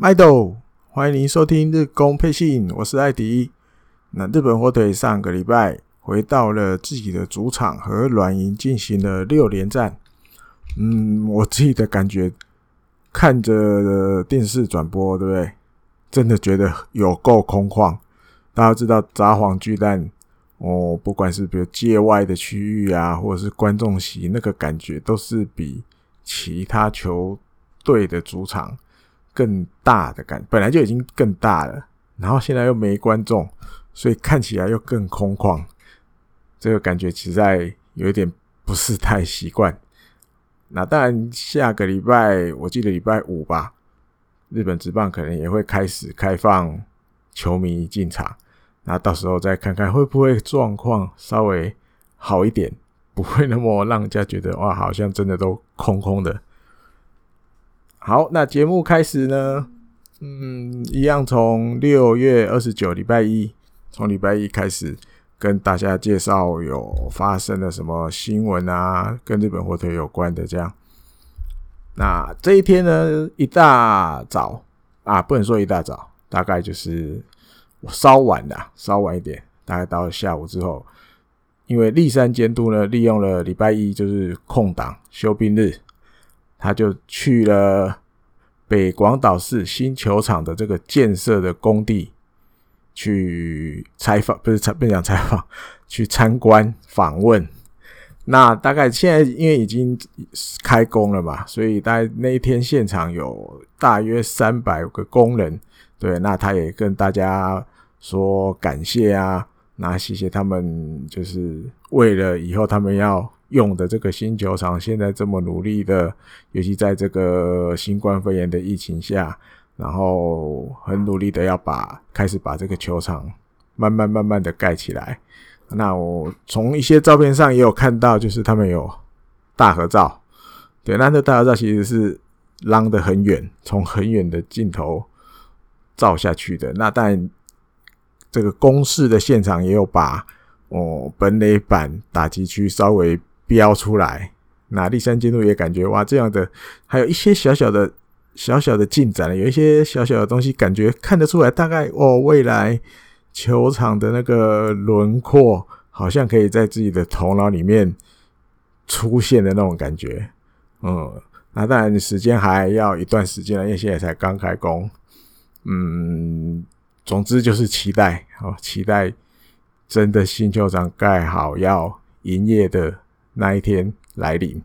麦豆，欢迎您收听日工配信，我是艾迪。那日本火腿上个礼拜回到了自己的主场和软银进行了六连战。嗯，我自己的感觉，看着电视转播，对不对？真的觉得有够空旷。大家知道札幌巨蛋哦，不管是比如界外的区域啊，或者是观众席，那个感觉都是比其他球队的主场。更大的感，本来就已经更大了，然后现在又没观众，所以看起来又更空旷，这个感觉实在有一点不是太习惯。那当然，下个礼拜我记得礼拜五吧，日本职棒可能也会开始开放球迷进场，那到时候再看看会不会状况稍微好一点，不会那么让人家觉得哇，好像真的都空空的。好，那节目开始呢，嗯，一样从六月二十九礼拜一，从礼拜一开始跟大家介绍有发生了什么新闻啊，跟日本火腿有关的这样。那这一天呢，一大早啊，不能说一大早，大概就是我稍晚的，稍晚一点，大概到下午之后，因为立山监督呢，利用了礼拜一就是空档休兵日。他就去了北广岛市新球场的这个建设的工地去采访，不是采，不是讲采访，去参观访问。那大概现在因为已经开工了嘛，所以大概那一天现场有大约三百个工人。对，那他也跟大家说感谢啊，那谢谢他们，就是为了以后他们要。用的这个新球场，现在这么努力的，尤其在这个新冠肺炎的疫情下，然后很努力的要把开始把这个球场慢慢慢慢的盖起来。那我从一些照片上也有看到，就是他们有大合照。对，那这大合照其实是拉得很远，从很远的镜头照下去的。那但这个公式的现场也有把哦本垒板打击区稍微。标出来，那栗山监督也感觉哇，这样的还有一些小小的、小小的进展，有一些小小的东西，感觉看得出来，大概哦，未来球场的那个轮廓，好像可以在自己的头脑里面出现的那种感觉。嗯，那当然时间还要一段时间了，因为现在才刚开工。嗯，总之就是期待哦，期待真的新球场盖好要营业的。那一天来临，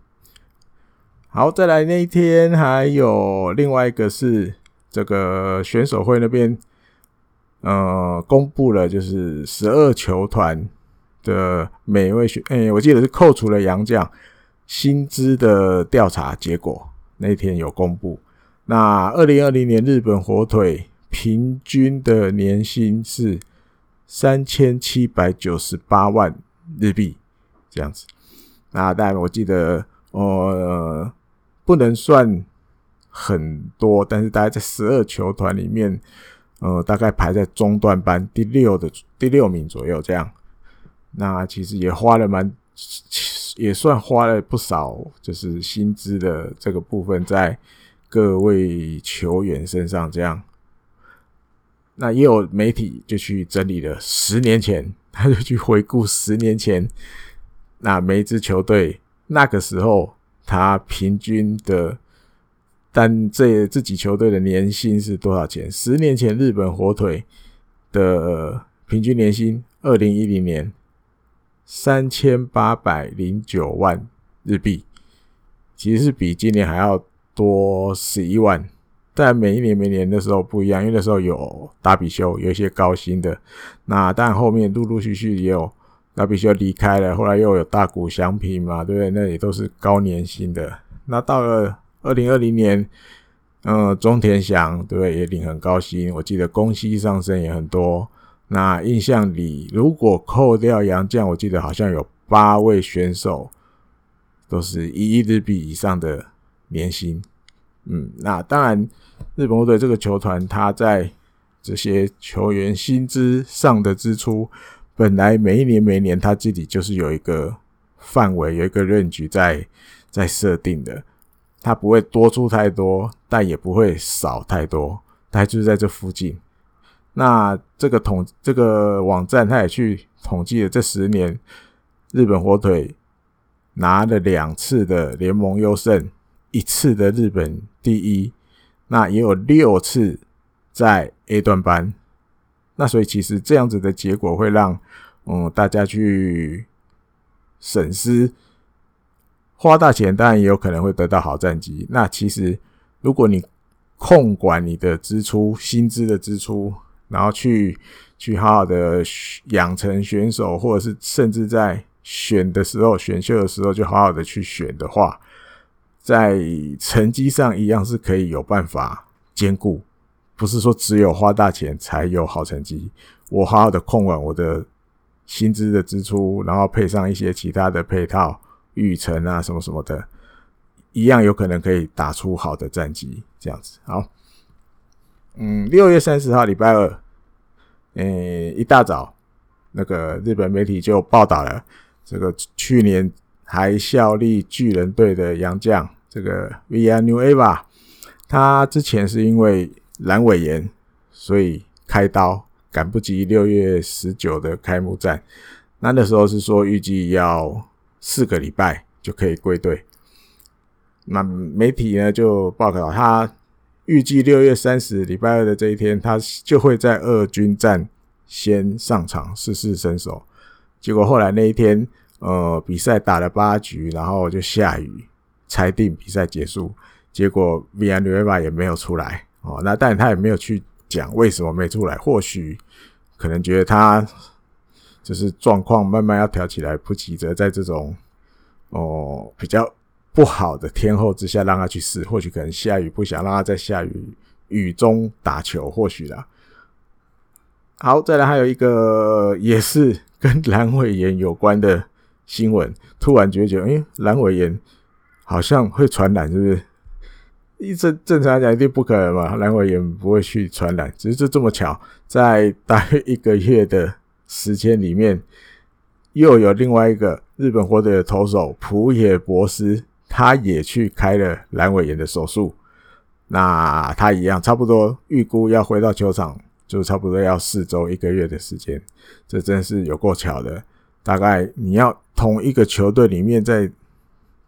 好，再来那一天还有另外一个是这个选手会那边，呃，公布了就是十二球团的每一位选，哎，我记得是扣除了洋将薪资的调查结果，那天有公布。那二零二零年日本火腿平均的年薪是三千七百九十八万日币，这样子。那当然，我记得，呃，不能算很多，但是大概在十二球团里面，呃，大概排在中段班第六的第六名左右这样。那其实也花了蛮，也算花了不少，就是薪资的这个部分在各位球员身上这样。那也有媒体就去整理了十年前，他就去回顾十年前。那每一支球队那个时候，他平均的单这自己球队的年薪是多少钱？十年前日本火腿的平均年薪，二零一零年三千八百零九万日币，其实是比今年还要多十一万。但每一年每年的时候不一样，因为那时候有大比修，有一些高薪的。那但后面陆陆续续也有。那必须要离开了，后来又有大谷翔平嘛，对不对？那也都是高年薪的。那到了二零二零年，嗯，中田翔对不对？也领很高薪，我记得工资上升也很多。那印象里，如果扣掉杨将，我记得好像有八位选手都是一亿日币以上的年薪。嗯，那当然，日本队这个球团，他在这些球员薪资上的支出。本来每一年每一年他自己就是有一个范围，有一个范围在在设定的，他不会多出太多，但也不会少太多。他就是在这附近。那这个统这个网站，他也去统计了这十年，日本火腿拿了两次的联盟优胜，一次的日本第一，那也有六次在 A 段班。那所以其实这样子的结果会让嗯大家去审视，花大钱当然也有可能会得到好战绩。那其实如果你控管你的支出，薪资的支出。然后去去好好的养成选手，或者是甚至在选的时候、选秀的时候，就好好的去选的话，在成绩上一样是可以有办法兼顾。不是说只有花大钱才有好成绩。我好好的控管我的薪资的支出，然后配上一些其他的配套、育成啊什么什么的，一样有可能可以打出好的战绩。这样子，好，嗯，六月三十号礼拜二。诶、一大早，那个日本媒体就报道了这个去年还效力巨人队的洋将，这个 Vianuva，他之前是因为阑尾炎，所以开刀，赶不及六月十九的开幕战。那那时候是说预计要四个礼拜就可以归队。那媒体呢就报道他。预计六月三十礼拜二的这一天，他就会在二军战先上场试试身手。结果后来那一天，呃，比赛打了八局，然后就下雨，裁定比赛结束。结果 v i a n u e v a 也没有出来哦。那但他也没有去讲为什么没出来，或许可能觉得他就是状况慢慢要调起来，不急着在这种哦比较。不好的天候之下，让他去试，或许可能下雨，不想让他在下雨雨中打球，或许啦。好，再来还有一个也是跟 阑尾炎有关的新闻，突然觉得，哎，阑尾炎好像会传染，是不是？一正正常来讲一定不可能嘛，阑尾炎不会去传染，只是就这么巧，在大约一个月的时间里面，又有另外一个日本火腿的投手浦野博斯。他也去开了阑尾炎的手术，那他一样，差不多预估要回到球场，就差不多要四周一个月的时间，这真是有够巧的。大概你要同一个球队里面，在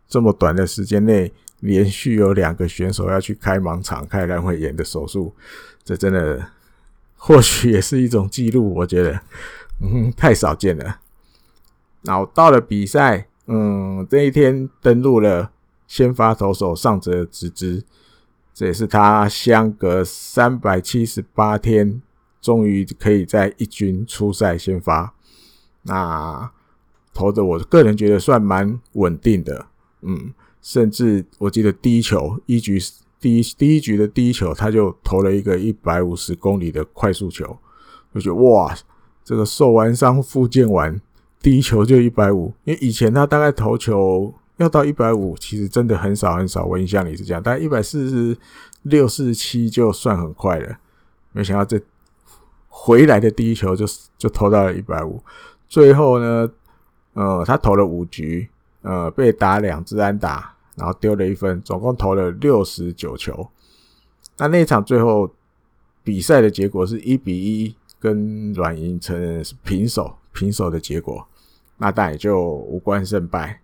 这么短的时间内，连续有两个选手要去开盲肠、开阑尾炎的手术，这真的或许也是一种记录，我觉得，嗯，太少见了。然后到了比赛，嗯，这一天登录了。先发投手上泽直之，这也是他相隔三百七十八天，终于可以在一军出赛先发。那投的我个人觉得算蛮稳定的，嗯，甚至我记得第一球一局第一第一局的第一球，他就投了一个一百五十公里的快速球，我觉得哇，这个受完伤复健完，第一球就一百五，因为以前他大概投球。要到一百五，其实真的很少很少。我印象里是这样，大概一百四十六、四十七就算很快了。没想到这回来的第一球就就投到了一百五。最后呢，呃，他投了五局，呃，被打两支安打，然后丢了一分，总共投了六十九球。那那场最后比赛的结果是一比一，跟软银成平手，平手的结果。那但也就无关胜败。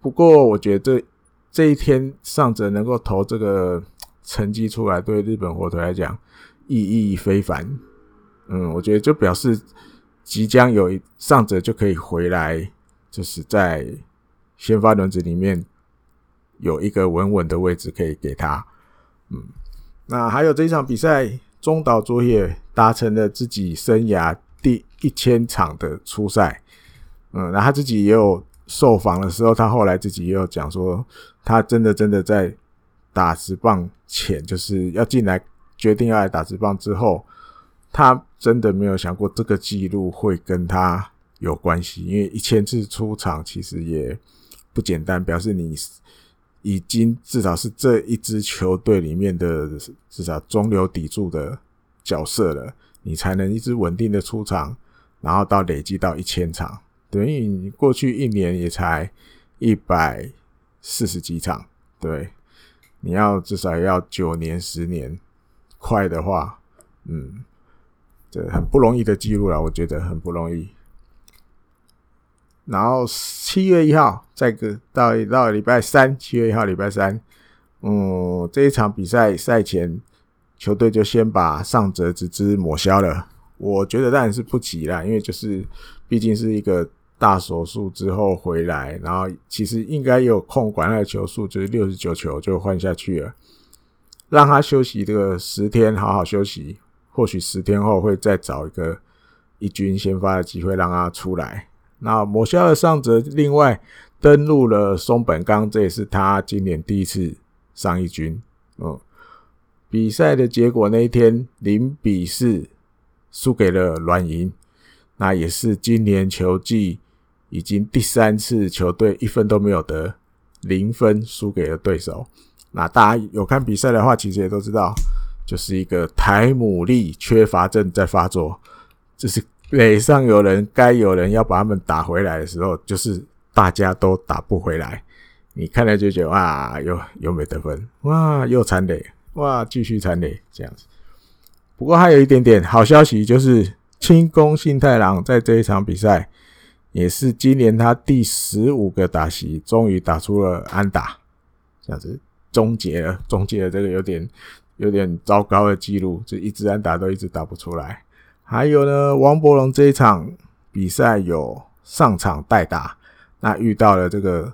不过，我觉得这这一天上泽能够投这个成绩出来，对日本火腿来讲意义非凡。嗯，我觉得就表示即将有一上泽就可以回来，就是在先发轮子里面有一个稳稳的位置可以给他。嗯，那还有这一场比赛，中岛卓也达成了自己生涯第一千场的出赛。嗯，那他自己也有。受访的时候，他后来自己也有讲说，他真的真的在打直棒前，就是要进来决定要来打直棒之后，他真的没有想过这个记录会跟他有关系，因为一千次出场其实也不简单，表示你已经至少是这一支球队里面的至少中流砥柱的角色了，你才能一直稳定的出场，然后到累积到一千场。等于你过去一年也才一百四十几场，对，你要至少要九年十年，快的话，嗯，这很不容易的记录了，我觉得很不容易。然后七月一号，再个到到礼拜三，七月一号礼拜三，嗯，这一场比赛赛前，球队就先把上折之抹消了。我觉得当然是不急啦，因为就是毕竟是一个大手术之后回来，然后其实应该有控管他的球数，就是六十九球就换下去了，让他休息这个十天，好好休息。或许十天后会再找一个一军先发的机会让他出来。那抹消了上泽，另外登陆了松本刚，这也是他今年第一次上一军。嗯，比赛的结果那一天零比四输给了软银，那也是今年球季已经第三次球队一分都没有得，零分输给了对手。那大家有看比赛的话，其实也都知道，就是一个台姆利缺乏症在发作，这是。垒上有人，该有人要把他们打回来的时候，就是大家都打不回来。你看了就觉得哇，又又没得分，哇，又残垒，哇，继续残垒这样子。不过还有一点点好消息，就是清宫信太郎在这一场比赛也是今年他第十五个打席，终于打出了安打，这样子终结了，终结了这个有点有点糟糕的记录，就一直安打都一直打不出来。还有呢，王柏融这一场比赛有上场代打，那遇到了这个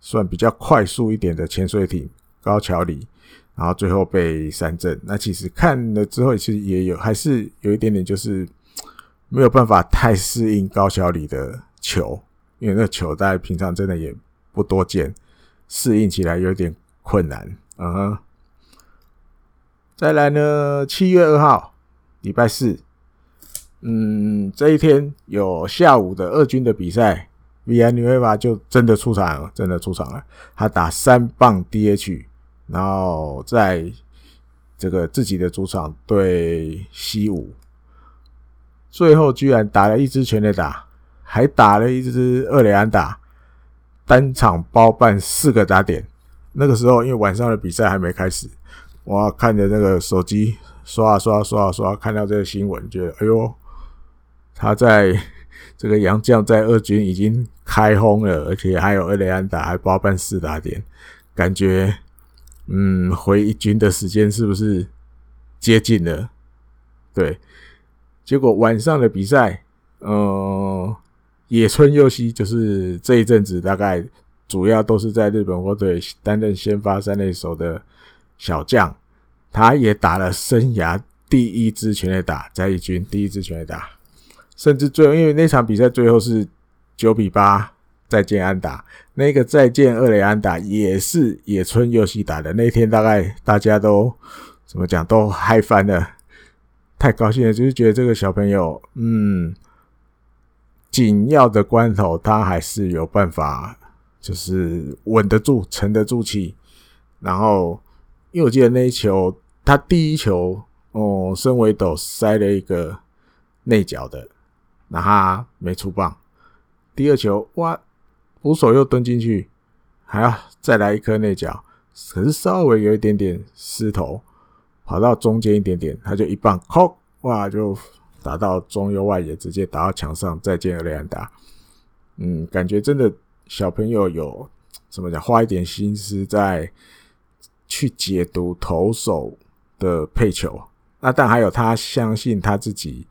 算比较快速一点的潜水艇高桥里，然后最后被三振。那其实看了之后，其实也有还是有一点点就是没有办法太适应高桥里的球，因为那球在平常真的也不多见，适应起来有点困难。嗯哼，再来呢，七月二号，礼拜四。嗯，这一天有下午的二军的比赛，Vianuiva 就真的出场了，真的出场了。他打三棒 DH，然后在这个自己的主场对西武，最后居然打了一支全垒打，还打了一支二垒安打，单场包办四个打点。那个时候因为晚上的比赛还没开始，我看着那个手机刷啊刷刷啊刷，看到这个新闻，觉得哎呦。他在这个洋将在二军已经开轰了，而且还有二雷安打，还包办四打点，感觉嗯，回一军的时间是不是接近了？对，结果晚上的比赛，呃，野村佑希就是这一阵子大概主要都是在日本火腿担任先发三垒手的小将，他也打了生涯第一支全垒打，在一军第一支全垒打。甚至最后，因为那场比赛最后是九比八再见安打，那个再见二垒安打也是野村佑希打的。那天大概大家都怎么讲都嗨翻了，太高兴了，就是觉得这个小朋友，嗯，紧要的关头他还是有办法，就是稳得住、沉得住气。然后，因为我记得那一球，他第一球哦，身为斗塞了一个内角的。那他没出棒，第二球哇，捕手又蹲进去，还要再来一颗内角，可是稍微有一点点失头，跑到中间一点点，他就一棒，扣哇，就打到中右外野，直接打到墙上，再见二垒安打。嗯，感觉真的小朋友有怎么讲，花一点心思在去解读投手的配球。那但还有他相信他自己。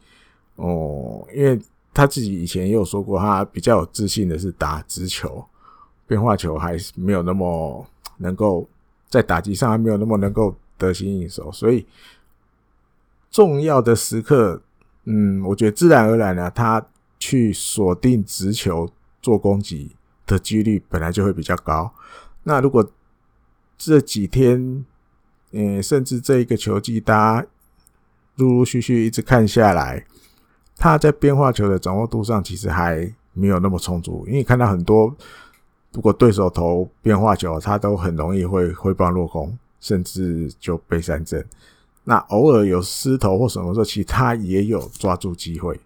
哦，因为他自己以前也有说过，他比较有自信的是打直球，变化球还是没有那么能够在打击上还没有那么能够得心应手，所以重要的时刻，嗯，我觉得自然而然呢，他去锁定直球做攻击的几率本来就会比较高。那如果这几天，嗯，甚至这一个球季，大家陆陆续续一直看下来。他在变化球的掌握度上其实还没有那么充足，因为看到很多，如果对手投变化球，他都很容易会挥棒落空，甚至就被三振。那偶尔有失投或什么时候，其实他也有抓住机会，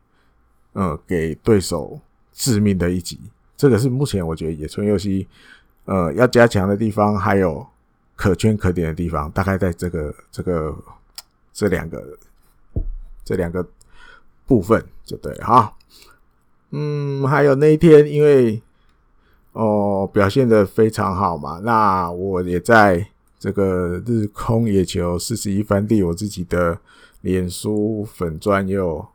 嗯，给对手致命的一击。这个是目前我觉得野村佑希，呃，要加强的地方，还有可圈可点的地方，大概在这个这个这两个这两个部分就对哈。嗯，还有那一天，因为哦表现得非常好嘛，那我也在这个日空野球四十一番地我自己的脸书粉钻也有，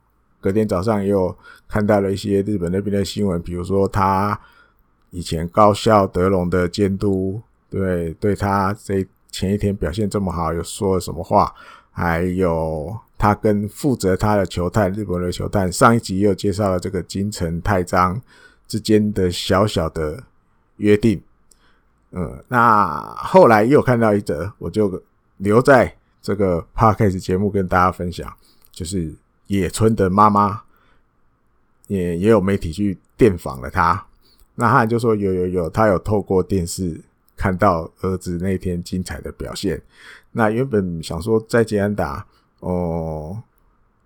隔天早上也有看到了一些日本那边的新闻，比如说他以前高校德隆的监督，对对他这前一天表现这么好，有说了什么话？还有他跟负责他的球探，日本的球探，上一集又介绍了这个金城太章之间的小小的约定。嗯，那后来又看到一则，我就留在这个 podcast 节目跟大家分享，就是野村的妈妈也也有媒体去电访了他，那他就说有有有，他有透过电视看到儿子那天精彩的表现。那原本想说在捷安达哦，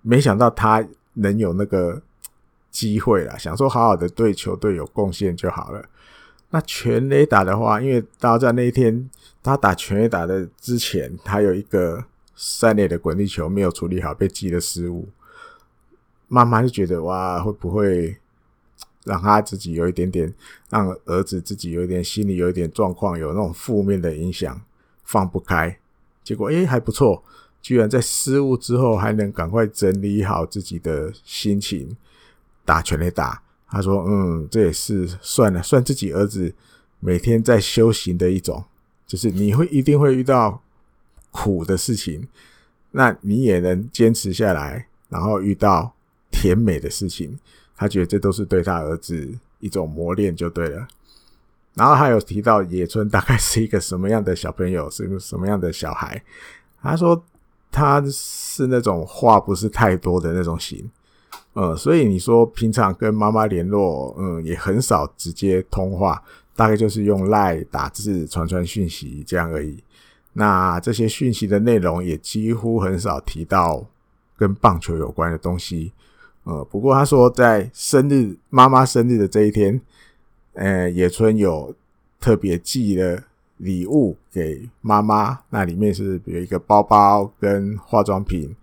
没想到他能有那个机会啦，想说好好的对球队有贡献就好了。那全垒打的话，因为大家在那一天他打全垒打的之前，他有一个三垒的滚地球没有处理好，被记了失误。妈妈就觉得哇，会不会让他自己有一点点，让儿子自己有一点心里有一点状况，有那种负面的影响，放不开。结果诶、还不错，居然在失误之后还能赶快整理好自己的心情，打全垒打。他说：“嗯，这也是算了，算自己儿子每天在修行的一种，就是你会一定会遇到苦的事情，那你也能坚持下来，然后遇到甜美的事情，他觉得这都是对他儿子一种磨练，就对了。”然后还有提到野村大概是一个什么样的小朋友，是一个什么样的小孩。他说他是那种话不是太多的那种型，呃，所以你说平常跟妈妈联络，嗯，也很少直接通话，大概就是用赖打字传传讯息这样而已。那这些讯息的内容也几乎很少提到跟棒球有关的东西。呃，不过他说在生日妈妈生日的这一天。呃，野村有特别寄了礼物给妈妈，那里面是有一个包包跟化妆品，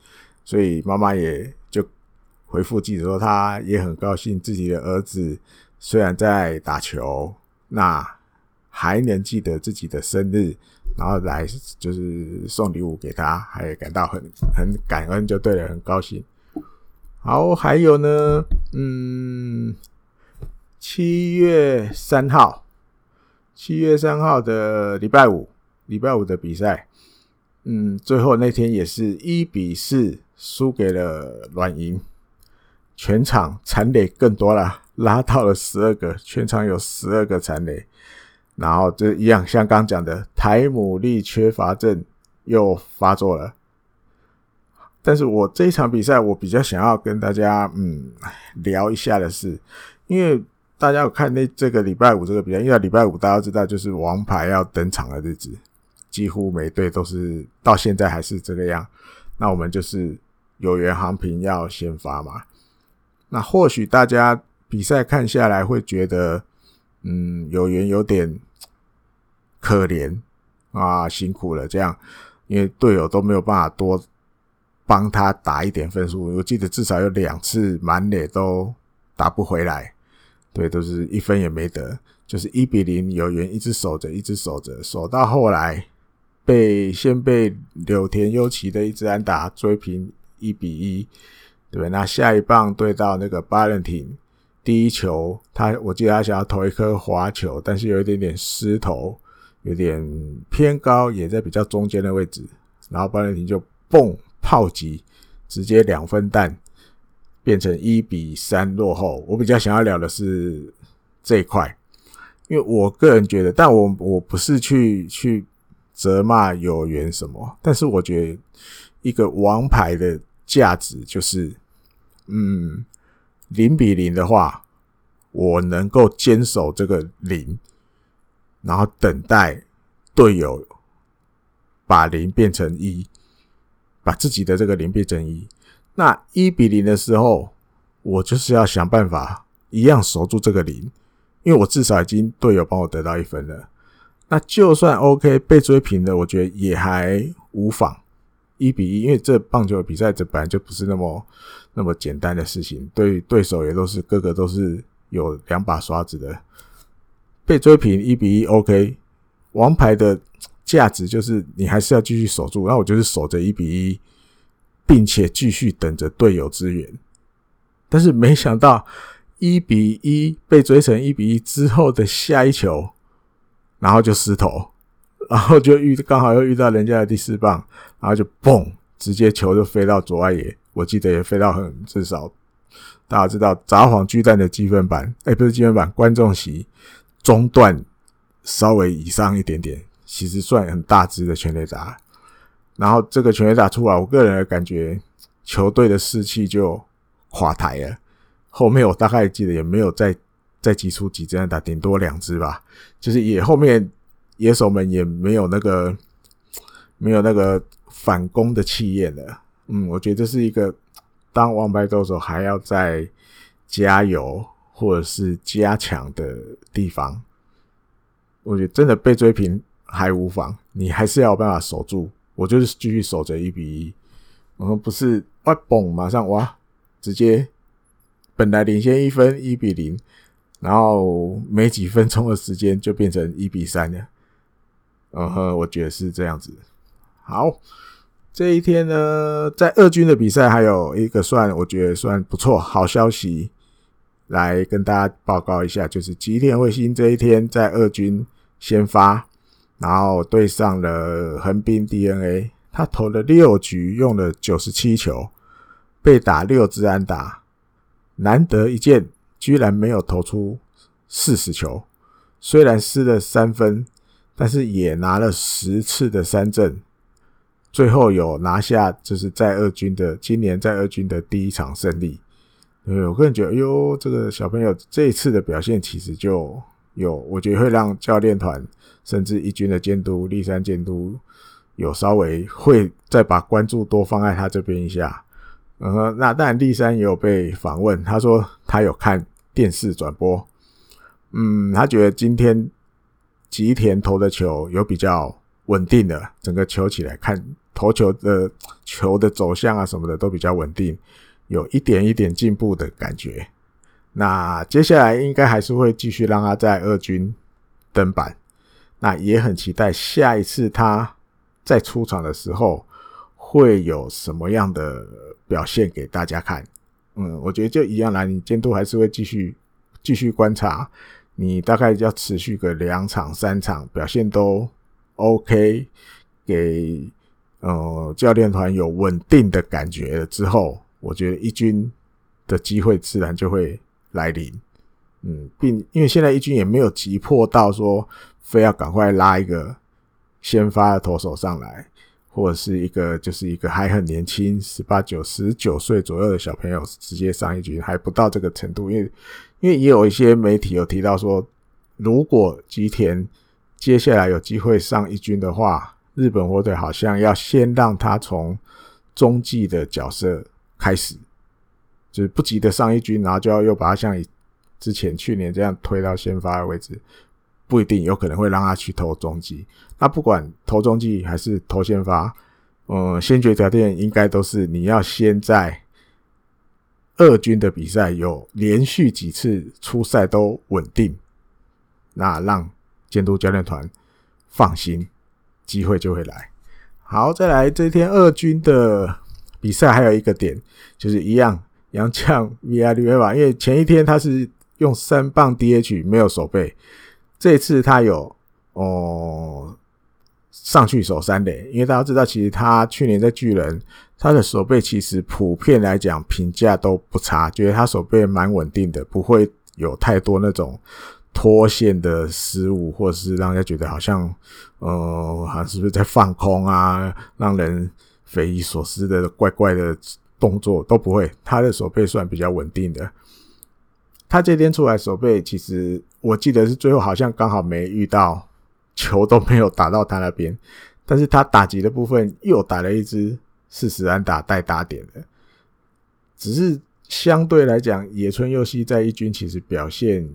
所以妈妈也就回复记者说，她也很高兴自己的儿子虽然在打球，那还能记得自己的生日，然后来就是送礼物给他，还感到很很感恩，就对了，很高兴。好，还有呢，嗯。七月三号，七月三号的礼拜五，礼拜五的比赛，嗯，最后那天也是一比四输给了软银，全场残垒更多了，拉到了十二个，全场有十二个残垒，然后这一样，像刚讲的台姆利缺乏症又发作了，但是我这一场比赛，我比较想要跟大家嗯聊一下的是，因为。大家有看那这个礼拜五这个比赛，因为礼拜五大家知道就是王牌要登场的日子，几乎每队都是到现在还是这个样。那我们就是有缘航平要先发嘛。那或许大家比赛看下来会觉得，嗯，有缘有点可怜啊，辛苦了这样，因为队友都没有办法多帮他打一点分数。我记得至少有两次满垒都打不回来。对，都是一分也没得，就是一比零，有缘一直守着，一直守着，守到后来被先被柳田优起的一支安打追平一比一，对，那下一棒对到那个巴伦廷，第一球他我记得他想要投一颗滑球，但是有一点点失头，有点偏高，也在比较中间的位置，然后巴伦廷就蹦炮击，直接两分弹。变成一比三落后，我比较想要聊的是这一块，因为我个人觉得，但我我不是去去责骂有缘什么，但是我觉得一个王牌的价值就是，嗯，零比零的话，我能够坚守这个零，然后等待队友把零变成一，把自己的这个零变成一。那一比零的时候，我就是要想办法一样守住这个零，因为我至少已经队友帮我得到一分了。那就算 OK 被追平了，我觉得也还无妨，一比一，因为这棒球比赛这本来就不是那么那么简单的事情，对对手也都是个个都是有两把刷子的。被追平一比一，OK，王牌的价值就是你还是要继续守住，那我就是守着一比一，并且继续等着队友支援。但是没想到一比一被追成一比一之后的下一球，然后就失投。然后就遇刚好又遇到人家的第四棒，然后就嘣，直接球就飞到左外野。我记得也飞到很至少大家知道札幌巨蛋的积分板，哎，不是积分板，观众席中段稍微以上一点点，其实算很大支的全垒打。然后这个全垒打出来，我个人的感觉，球队的士气就垮台了。后面我大概记得也没有再再击出几支安打，顶多两支吧，就是也后面。野手们也没有那个没有那个反攻的气焰了。嗯，我觉得这是一个当王牌投手还要再加油或者是加强的地方。我觉得真的被追平还无妨，你还是要有办法守住。我就是继续守着一比一，我们不是哇嘣，马上哇，直接本来领先一分一比零，然后没几分钟的时间就变成一比三了。嗯哼，我觉得是这样子。好，这一天呢，在二军的比赛还有一个算我觉得算不错好消息，来跟大家报告一下，就是吉田卫星这一天在二军先发，然后对上了横滨 DNA，他投了六局，用了九十七球，被打六支安打，难得一见，居然没有投出四十球，虽然失了三分。但是也拿了十次的三振，最后有拿下就是在二军的今年在二军的第一场胜利。对，我个人觉得，哎呦，这个小朋友这一次的表现其实就有，我觉得会让教练团甚至一军的监督立山监督有稍微会再把关注多放在他这边一下。嗯，那当然立山也有被访问，他说他有看电视转播，嗯，他觉得今天。吉田投的球有比较稳定的，整个球起来看投球的球的走向啊什么的都比较稳定，有一点一点进步的感觉。那接下来应该还是会继续让他在二军登板，那也很期待下一次他再出场的时候会有什么样的表现给大家看。嗯，我觉得就一样啦，你监督还是会继续继续观察。你大概要持续个两场三场，表现都 OK，给呃教练团有稳定的感觉了之后，我觉得一军的机会自然就会来临。嗯，并因为现在一军也没有急迫到说非要赶快拉一个先发的投手上来，或者是一个就是一个还很年轻十八九十九岁左右的小朋友直接上一军，还不到这个程度，因为。因为也有一些媒体有提到说，如果吉田接下来有机会上一军的话，日本火腿好像要先让他从中继的角色开始，就是不急的上一军，然后就要又把他像之前去年这样推到先发的位置，不一定有可能会让他去投中继。那不管投中继还是投先发，嗯，先决条件应该都是你要先在。二军的比赛有连续几次出赛都稳定，那让监督教练团放心，机会就会来。好，再来这天二军的比赛还有一个点，就是一样杨将 V I D V 嘛因为前一天他是用三棒 DH 没有守备，这次他有哦。上去守三垒，因为大家知道，其实他去年在巨人，他的守备其实普遍来讲评价都不差，觉得他守备蛮稳定的，不会有太多那种脱线的失误，或者是让人家觉得好像，呃，好像是不是在放空啊，让人匪夷所思的怪怪的动作都不会，他的手背算比较稳定的。他这天出来手背，其实我记得是最后好像刚好没遇到。球都没有打到他那边，但是他打击的部分又打了一支四十安打带打点的，只是相对来讲，野村佑希在一军其实表现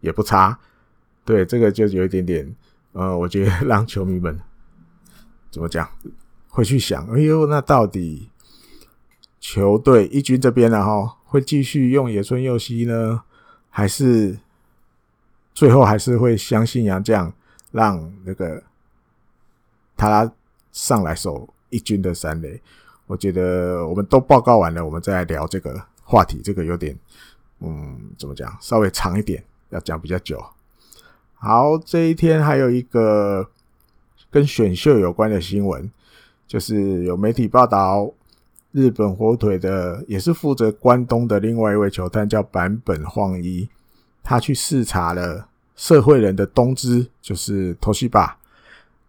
也不差，对这个就有一点点，呃，我觉得 让球迷们怎么讲，会去想，哎呦，那到底球队一军这边呢？哈，会继续用野村佑希呢，还是最后还是会相信杨将，让那个他上来守一军的三垒？我觉得我们都报告完了，我们再来聊这个话题。这个有点，嗯，怎么讲？稍微长一点，要讲比较久。好，这一天还有一个跟选秀有关的新闻。就是有媒体报道，日本火腿的也是负责关东的另外一位球探叫坂本晃一，他去视察了社会人的东芝，就是东芝吧。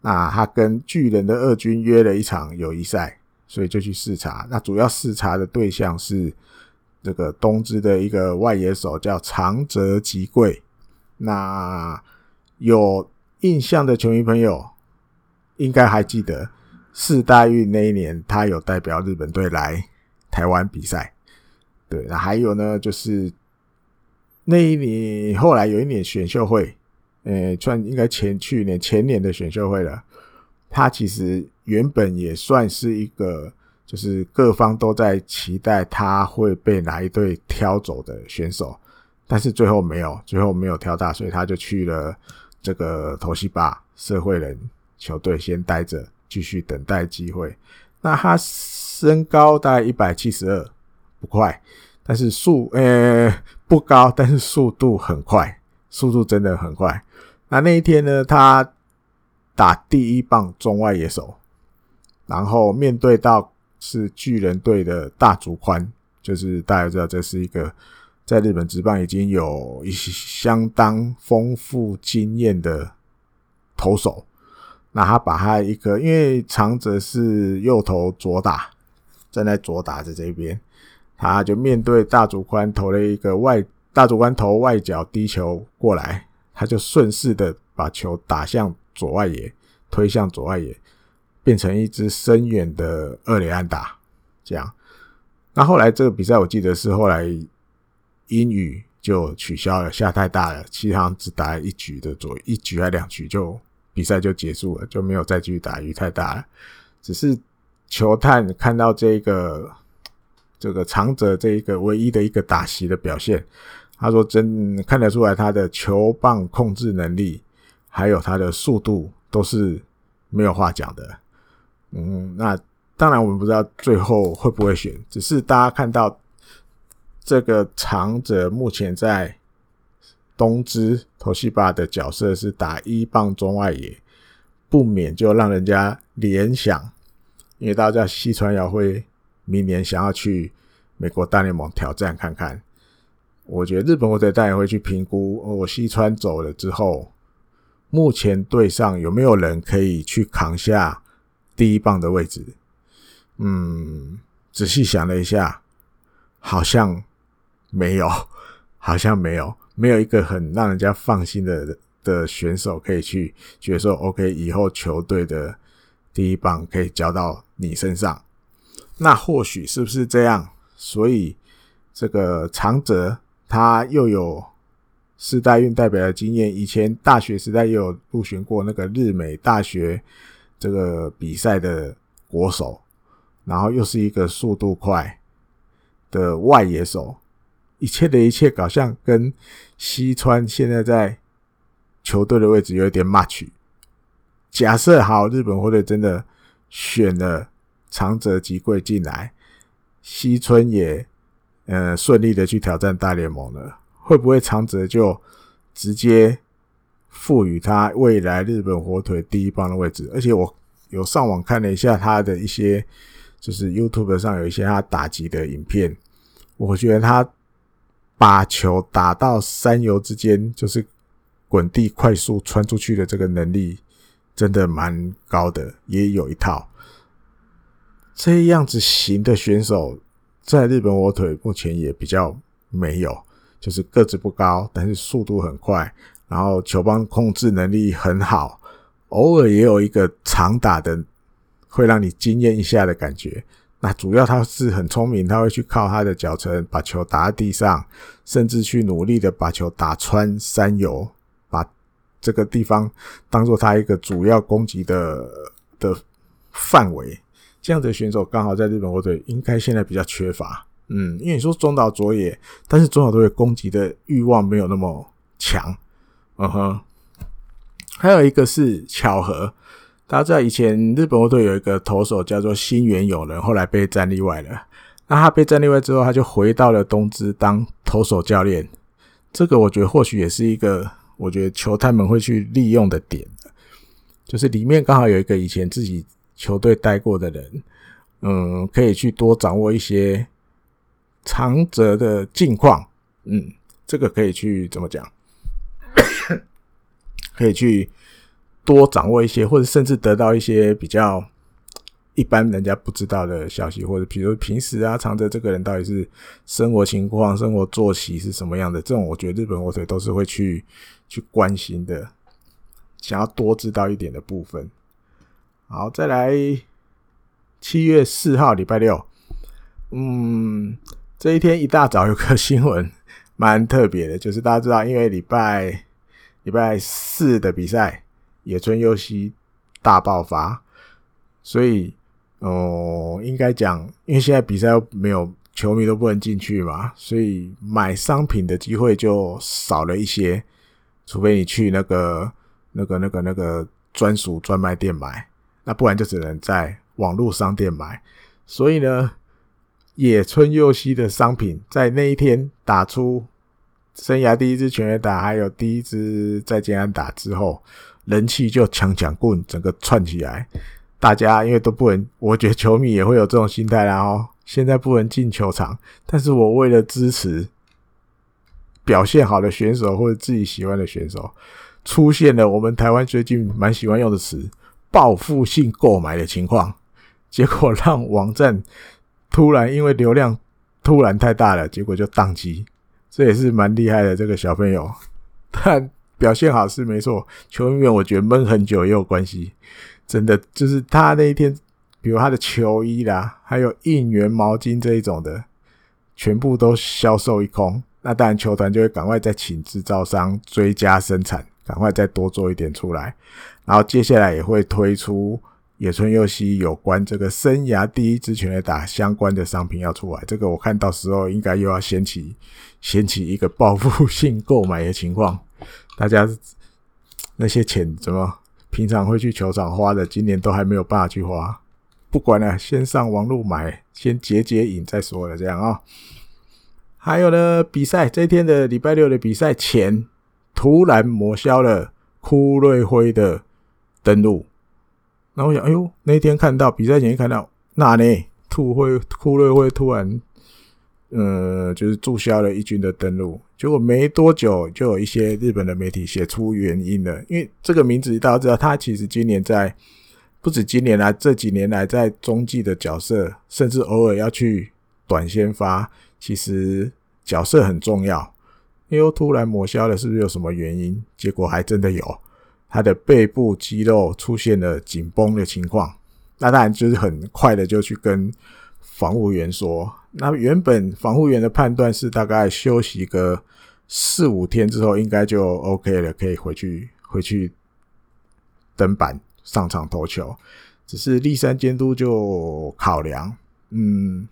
那他跟巨人的二军约了一场友谊赛，所以就去视察。那主要视察的对象是这个东芝的一个外野手叫长泽吉贵。那有印象的球迷朋友应该还记得。世大运那一年，他有代表日本队来台湾比赛。对，那还有呢，就是那一年后来有一年选秀会，呃，算应该前去年前年的选秀会了。他其实原本也算是一个，就是各方都在期待他会被哪一队挑走的选手，但是最后没有，最后没有挑到，所以他就去了这个东芝社会人球队先待着。继续等待机会。那他身高大概一百七十二，不快，但是速呃、不高，但是速度很快，速度真的很快。那那一天呢，他打第一棒中外野手，然后面对到是巨人队的大竹宽，就是大家知道这是一个在日本职棒已经有一些相当丰富经验的投手。那他把他一个，因为长泽是右投左打，站在左打的这边，他就面对大竹宽投了一个外，大竹宽投外角低球过来，他就顺势的把球打向左外野，推向左外野，变成一支深远的二垒安打。这样，那后来这个比赛我记得是后来因雨就取消了，下太大了，其他只打一局的左一局还两局就。比赛就结束了，就没有再继续打，雨太大了。只是球探看到这个这个长泽这一个唯一的一个打席的表现，他说真看得出来他的球棒控制能力，还有他的速度都是没有话讲的。嗯，那当然我们不知道最后会不会选，只是大家看到这个长泽目前在。东芝东芝的角色是打一棒中外野，不免就让人家联想，因为大家西川遥辉明年想要去美国大联盟挑战看看。我觉得日本火腿大也会去评估，我西川走了之后，目前队上有没有人可以去扛下第一棒的位置？嗯，仔细想了一下，好像没有，好像没有。没有一个很让人家放心的的选手可以去觉得说，OK，以后球队的第一棒可以交到你身上。那或许是不是这样？所以这个长泽他又有世代运代表的经验，以前大学时代也有入选过那个日美大学这个比赛的国手，然后又是一个速度快的外野手。一切的一切，搞像跟西川现在在球队的位置有一点 match。假设好，日本火腿真的选了长泽吉贵进来，西村也呃顺利的去挑战大联盟了，会不会长泽就直接赋予他未来日本火腿第一棒的位置？而且我有上网看了一下他的一些，就是 YouTube 上有一些他打击的影片，我觉得他。把球打到三游之间，就是滚地快速穿出去的这个能力，真的蛮高的，也有一套。这样子型的选手，在日本火腿目前也比较没有，就是个子不高，但是速度很快，然后球棒控制能力很好，偶尔也有一个长打的，会让你惊艳一下的感觉。那主要他是很聪明，他会去靠他的脚程把球打在地上，甚至去努力的把球打穿三游，把这个地方当做他一个主要攻击的的范围。这样的选手刚好在日本火腿应该现在比较缺乏。嗯，因为你说中岛卓也，但是中岛卓也攻击的欲望没有那么强。嗯哼，还有一个是巧合，大家知道以前日本队有一个投手叫做新垣友人，后来被战例外了。那他被战例外之后，他就回到了东芝当投手教练。这个我觉得或许也是一个，我觉得球探们会去利用的点，就是里面刚好有一个以前自己球队待过的人，嗯，可以去多掌握一些长则的近况，嗯，这个可以去怎么讲？可以去多掌握一些，或者甚至得到一些比较。一般人家不知道的消息，或者比如平时啊，长泽这个人到底是生活情况、生活作息是什么样的，这种我觉得日本火腿都是会去去关心的，想要多知道一点的部分。好，再来七月四号礼拜六，嗯，这一天一大早有个新闻蛮特别的，就是大家知道，因为礼拜礼拜四的比赛野村佑希大爆发，所以。哦，应该讲，因为现在比赛没有球迷都不能进去嘛，所以买商品的机会就少了一些，除非你去那个、那个、那个、那个专属专卖店买，那不然就只能在网络商店买。所以呢，野村佑希的商品在那一天打出生涯第一支全垒打，还有第一支再见安打之后，人气就强强棍，整个窜起来。大家因为都不能，我觉得球迷也会有这种心态啦哦。现在不能进球场，但是我为了支持表现好的选手或者自己喜欢的选手，出现了我们台湾最近蛮喜欢用的词“报复性购买”的情况，结果让网站突然因为流量突然太大了，结果就宕机。这也是蛮厉害的这个小朋友，但表现好是没错，球员我觉得闷很久也有关系。真的就是他那一天，比如他的球衣啦，还有应援毛巾这一种的，全部都销售一空。那当然，球团就会赶快再请制造商追加生产，赶快再多做一点出来。然后接下来也会推出野村佑希有关这个生涯第一支全垒打相关的商品要出来。这个我看到时候应该又要掀起掀起一个报复性购买的情况。大家那些钱怎么？平常会去球场花的，今年都还没有办法去花。不管了，先上网络买，先解解瘾再说了。这样啊、还有呢，比赛这一天的礼拜六的比赛前，突然抹消了枯瑞辉的登录。那我想，哎呦，那天看到比赛前看到，那呢，突会枯瑞辉突然。呃，就是注销了一军的登录，结果没多久就有一些日本的媒体写出原因了。因为这个名字大家知道，他其实今年在不止今年来，这几年来在中继的角色，甚至偶尔要去短先发，其实角色很重要。又突然抹消了，是不是有什么原因？结果还真的有，他的背部肌肉出现了紧绷的情况。那当然就是很快的就去跟防务员说。那原本防护员的判断是大概休息个四五天之后应该就 OK 了，可以回去回去登板上场投球。只是立山监督就考量，嗯，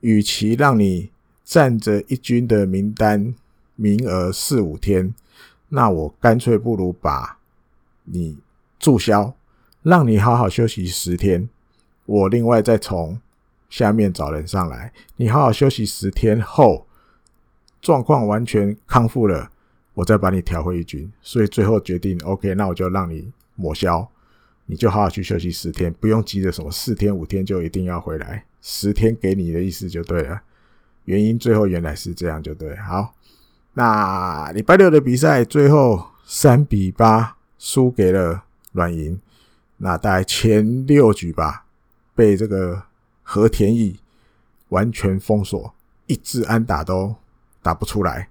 与其让你占着一军的名单名额四五天，那我干脆不如把你注销，让你好好休息十天，我另外再从。下面找人上来，你好好休息十天后，状况完全康复了，我再把你调回一军。所以最后决定，OK，那我就让你抹消，你就好好去休息十天，不用急着什么四天五天就一定要回来，十天给你的意思就对了。原因最后原来是这样，就对。好，那礼拜六的比赛最后三比八输给了软银，那大概前六局吧，被这个。和田义完全封锁，一支安打都打不出来，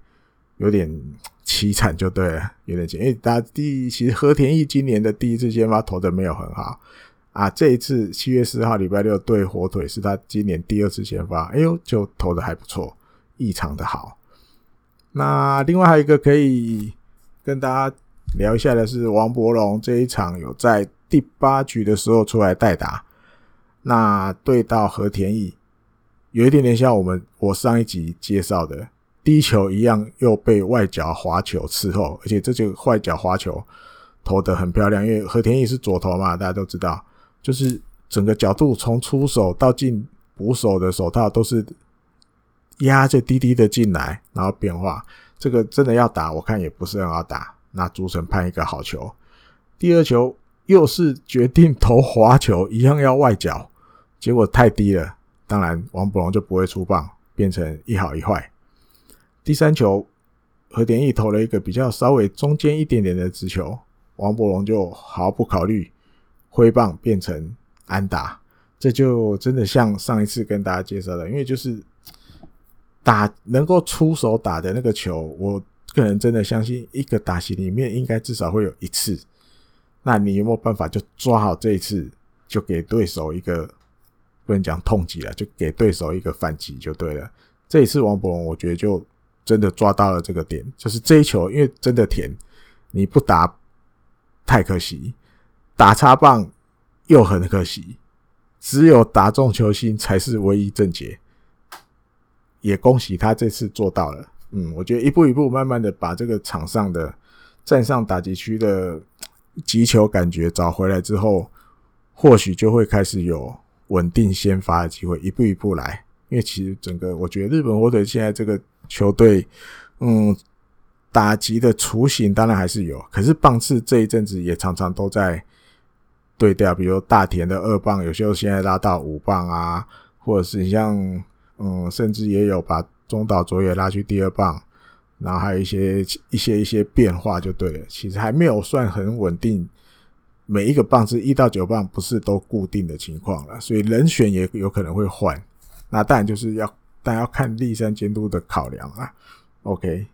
有点凄惨就对了，有点惨。因为大家第，其实和田义今年的第一次先发投的没有很好啊，这一次七月四号礼拜六对火腿是他今年第二次先发，哎呦，就投的还不错，异常的好。那另外还有一个可以跟大家聊一下的是王柏融这一场有在第八局的时候出来代打。那对到和田义，有一点点像我们我上一集介绍的第一球一样，又被外角滑球伺候，而且这就外角滑球投得很漂亮，因为和田义是左投嘛，大家都知道，就是整个角度从出手到进捕手的手套都是压着低低的进来，然后变化，这个真的要打，我看也不是很好打。那主审判一个好球，第二球又是决定投滑球，一样要外角。结果太低了，当然王柏融就不会出棒，变成一好一坏。第三球和田义投了一个比较稍微中间一点点的直球，王柏融就毫不考虑挥棒变成安打。这就真的像上一次跟大家介绍的，因为就是打能够出手打的那个球，我个人真的相信一个打席里面应该至少会有一次。那你有没有办法就抓好这一次，就给对手一个？不能讲痛击了，就给对手一个反击就对了。这一次王柏融，我觉得就真的抓到了这个点，就是这一球，因为真的甜，你不打太可惜，打插棒又很可惜，只有打中球心才是唯一正解。也恭喜他这次做到了。嗯，我觉得一步一步慢慢的把这个场上的站上打击区的击球感觉找回来之后，或许就会开始有。稳定先发的机会，一步一步来。因为其实整个，我觉得日本火腿现在这个球队，嗯，打击的雏形当然还是有，可是棒次这一阵子也常常都在对调。比如大田的二棒，有时候现在拉到五棒啊，或者是你像嗯，甚至也有把中岛卓也拉去第二棒，然后还有一些一些一些变化就对了。其实还没有算很稳定。每一个棒是一到九棒不是都固定的情况了，所以人选也有可能会换。那当然就是要，但要看立山监督的考量啊。OK，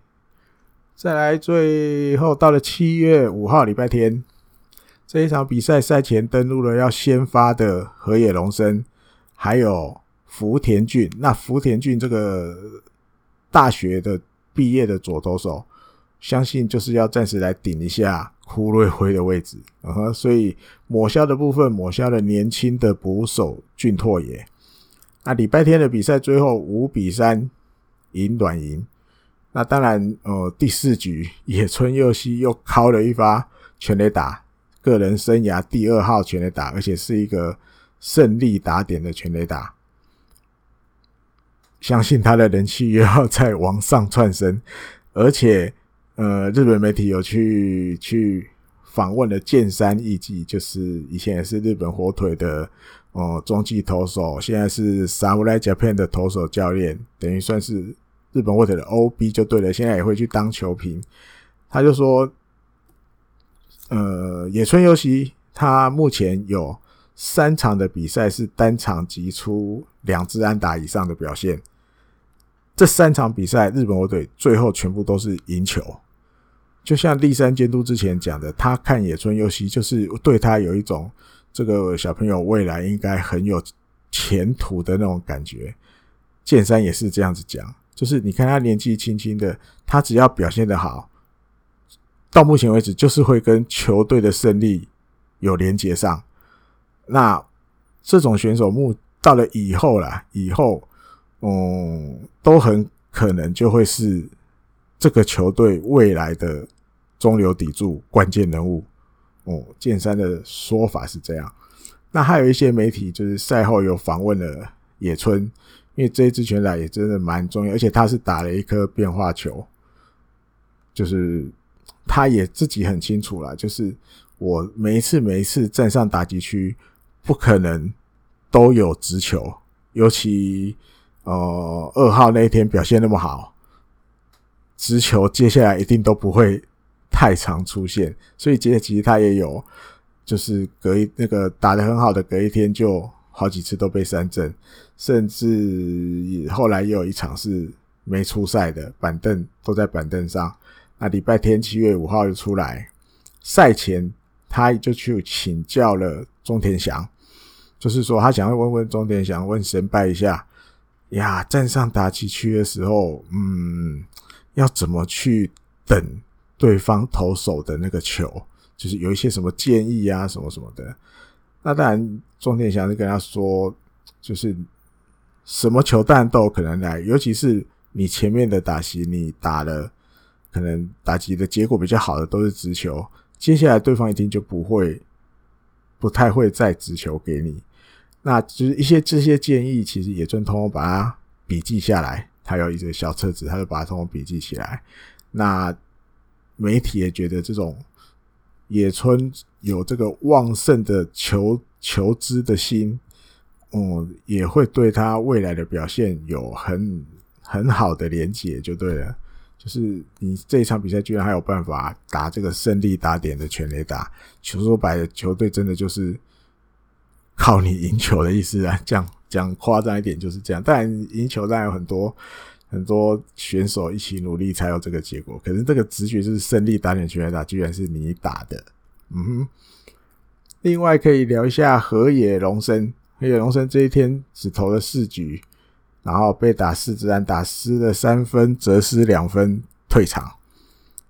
再来最后到了七月五号礼拜天这一场比赛赛前登录了要先发的河野龙生，还有福田俊。那福田俊这个大学的毕业的左投手，相信就是要暂时来顶一下。胡瑞辉的位置，啊哈，所以抹消的部分抹消了年轻的捕手俊拓也。那礼拜天的比赛最后五比三赢软银。那当然，呃，第四局野村佑希又敲了一发全垒打，个人生涯第二号全垒打，而且是一个胜利打点的全垒打。相信他的人气又要再往上窜升，而且。呃，日本媒体有去去访问了剑山义纪，就是以前也是日本火腿的哦中继投手，现在是 Samurai Japan 的投手教练，等于算是日本火腿的 OB 就对了。现在也会去当球评，他就说，呃，野村佑希他目前有三场的比赛是单场击出两支安打以上的表现，这三场比赛日本火腿最后全部都是赢球。就像栗山监督之前讲的，他看野村佑希就是对他有一种这个小朋友未来应该很有前途的那种感觉。剑山也是这样子讲，就是你看他年纪轻轻的，他只要表现得好，到目前为止就是会跟球队的胜利有连接上。那这种选手目到了以后啦，以后嗯，都很可能就会是。这个球队未来的中流砥柱、关键人物，哦，剑三的说法是这样。那还有一些媒体就是赛后有访问了野村，因为这一支拳垒也真的蛮重要，而且他是打了一颗变化球，就是他也自己很清楚啦，就是我每一次每一次站上打击区，不可能都有直球，尤其呃二号那一天表现那么好。直球接下来一定都不会太常出现，所以接着其实他也有，就是隔一那个打得很好的隔一天就好几次都被三振，甚至后来也有一场是没出赛的，板凳都在板凳上。那礼拜天七月五号就出来，赛前他就去请教了中田翔，就是说他想要问问中田翔，问神拜一下呀，站上打击区的时候，嗯。要怎么去等对方投手的那个球？就是有一些什么建议啊，什么什么的。那当然，种田翔是跟他说，就是什么球弹都有可能来，尤其是你前面的打席，你打了可能打击的结果比较好的都是直球，接下来对方一定就不会不太会再直球给你。那就是一些这些建议，其实野村通通把它笔记下来，他有一些小册子，他就把它通通笔记起来。那媒体也觉得这种。野村有这个旺盛的求求知的心，嗯，也会对他未来的表现有很很好的连结，就对了。就是你这一场比赛居然还有办法打这个胜利打点的全垒打，球说白了，球队真的就是靠你赢球的意思啊。这样讲夸张一点就是这样，当然赢球当然有很多。很多选手一起努力才有这个结果，可是这个直觉就是胜利打点全垒打，居然是你打的。嗯哼。另外可以聊一下河野龙生，河野龙生这一天只投了四局，然后被打四支安打，失了三分，折失两分，退场。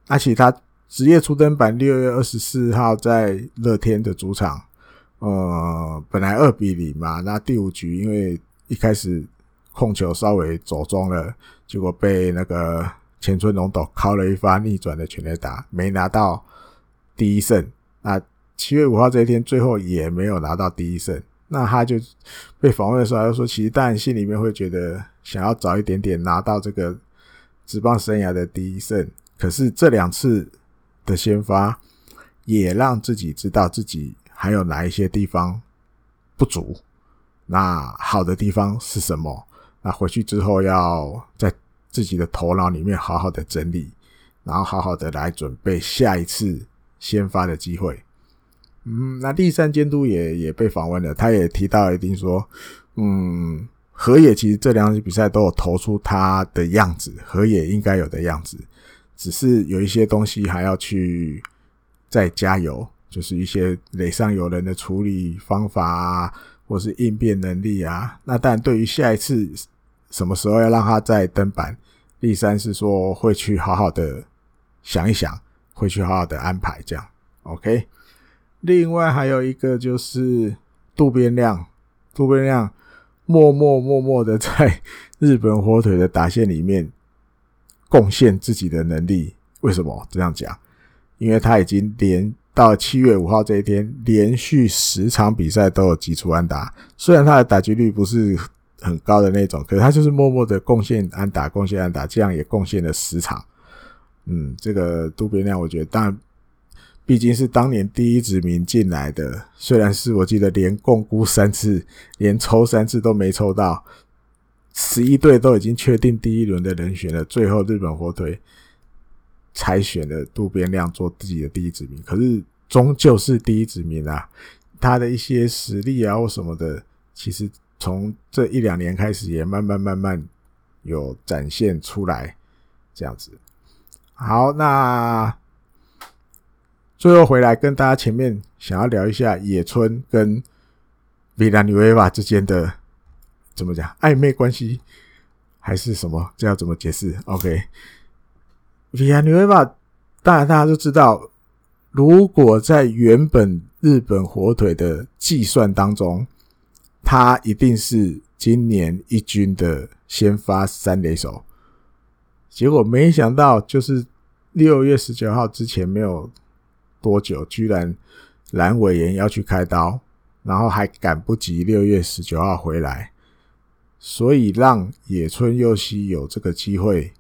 而且他职业初登板六月二十四号在乐天的主场，呃，本来二比零嘛，那第五局因为一开始。控球稍微走中了，结果被那个前村龙斗敲了一发逆转的全垒打，没拿到第一胜。那七月五号这一天，最后也没有拿到第一胜。那他就被访问的时候，他就说，其实当然心里面会觉得想要早一点点拿到这个职棒生涯的第一胜。可是这两次的先发，也让自己知道自己还有哪一些地方不足，那好的地方是什么？那回去之后，要在自己的头脑里面好好的整理，然后好好的来准备下一次先发的机会。嗯，那第三监督也也被访问了，他也提到一定说，嗯，河野其实这两场比赛都有投出他的样子，河野应该有的样子，只是有一些东西还要去再加油，就是一些垒上有人的处理方法啊。或是应变能力啊，那但对于下一次什么时候要让他再登板，栗山是说会去好好的想一想，会去好好的安排这样。OK，另外还有一个就是渡边亮，渡边亮默默默默的在日本火腿的打线里面贡献自己的能力。为什么这样讲？因为他已经连。到七月五号这一天，连续十场比赛都有击出安打。虽然他的打击率不是很高的那种，可是他就是默默的贡献安打，贡献安打，这样也贡献了十场。嗯，这个渡边亮，我觉得，当然，毕竟是当年第一指名进来的，虽然是我记得连共估三次，连抽三次都没抽到，十一队都已经确定第一轮的人选了，最后日本火腿。才选了渡边亮做自己的第一子民，可是终究是第一子民啊！他的一些实力啊或什么的，其实从这一两年开始也慢慢慢慢有展现出来，这样子。好，那最后回来跟大家前面想要聊一下野村跟维拉纽维瓦之间的怎么讲暧昧关系，还是什么？这要怎么解释？OK。Villanueva，当然大家都知道，如果在原本日本火腿的计算当中，他一定是今年一军的先发三垒手。结果没想到，就是六月十九号之前没有多久，居然阑尾炎要去开刀，然后还赶不及六月十九号回来，所以让野村佑希有这个机会。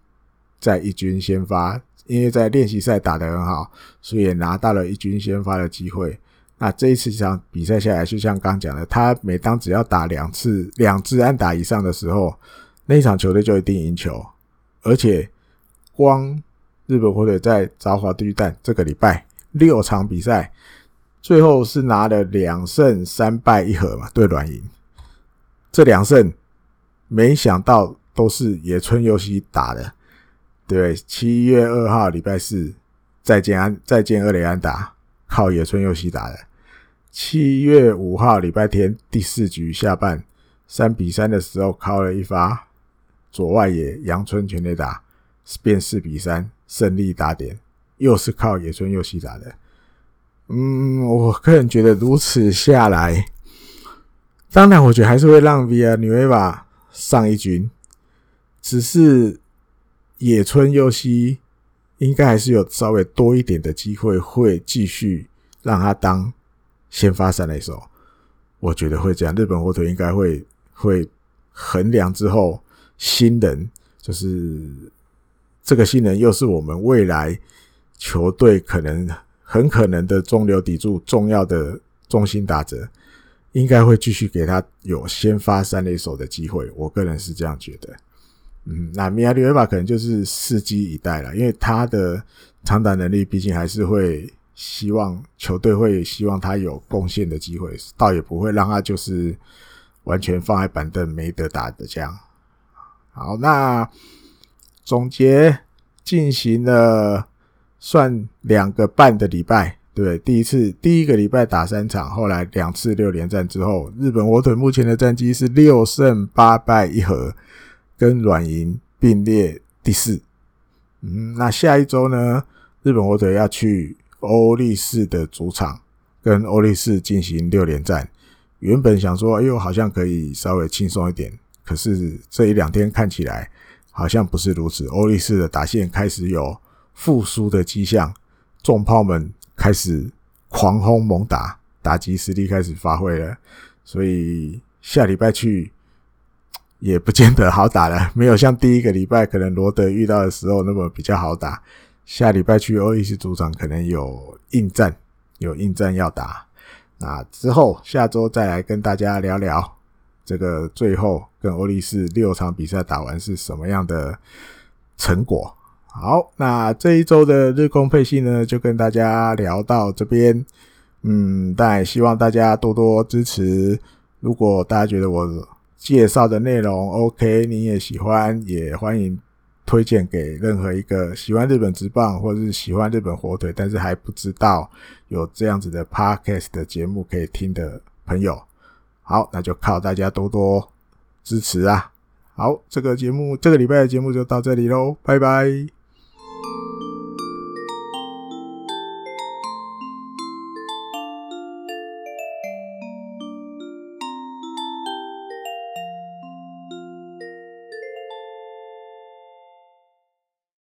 在一军先发，因为在练习赛打得很好，所以也拿到了一军先发的机会。那这一次这场比赛下来，就像刚讲的，他每当只要打两次两支安打以上的时候，那一场球队就一定赢球。而且，光日本火腿在札幌巨蛋这个礼拜六场比赛，最后是拿了两胜三败一和嘛，对软银。这两胜，没想到都是野村佑希打的。对，七月二号礼拜四，再见安再见二垒安打，靠野村佑希打的。七月五号礼拜天第四局下半三比三的时候，靠了一发左外野阳春全垒打，变四比三胜利打点，又是靠野村佑希打的。嗯，我个人觉得如此下来，当然，我觉得还是会让 Via Nueva 上一军，只是野村佑希应该还是有稍微多一点的机会，会继续让他当先发三垒手。我觉得会这样，日本火腿应该会会衡量之后，新人就是这个新人又是我们未来球队可能很可能的中流砥柱，重要的中心打者。应该会继续给他有先发三垒手的机会，我个人是这样觉得。嗯，那米亚利维巴可能就是伺机以待了，因为他的长打能力毕竟还是会希望球队会希望他有贡献的机会，倒也不会让他就是完全放在板凳没得打的这样。好，那总结进行了算两个半的礼拜。对，第一次第一个礼拜打三场，后来两次六连战之后，日本火腿目前的战绩是六胜八败一和，跟软银并列第四。嗯，那下一周呢，日本火腿要去欧力士的主场，跟欧力士进行六连战。原本想说，哎呦，好像可以稍微轻松一点，可是这一两天看起来好像不是如此。欧力士的打线开始有复苏的迹象，重炮们。开始狂轰猛打，打击实力开始发挥了，所以下礼拜去也不见得好打了。没有像第一个礼拜可能罗德遇到的时候那么比较好打。下礼拜去欧力士主场可能有硬战，有硬战要打。那之后下周再来跟大家聊聊这个最后跟欧力士六场比赛打完是什么样的成果。好，那这一周的日工配信呢，就跟大家聊到这边。嗯，但也希望大家多多支持。如果大家觉得我介绍的内容 OK，你也喜欢，也欢迎推荐给任何一个喜欢日本直棒或者是喜欢日本火腿，但是还不知道有这样子的 Podcast 的节目可以听的朋友。好，那就靠大家多多支持啊！好，这个节目这个礼拜的节目就到这里喽，拜拜。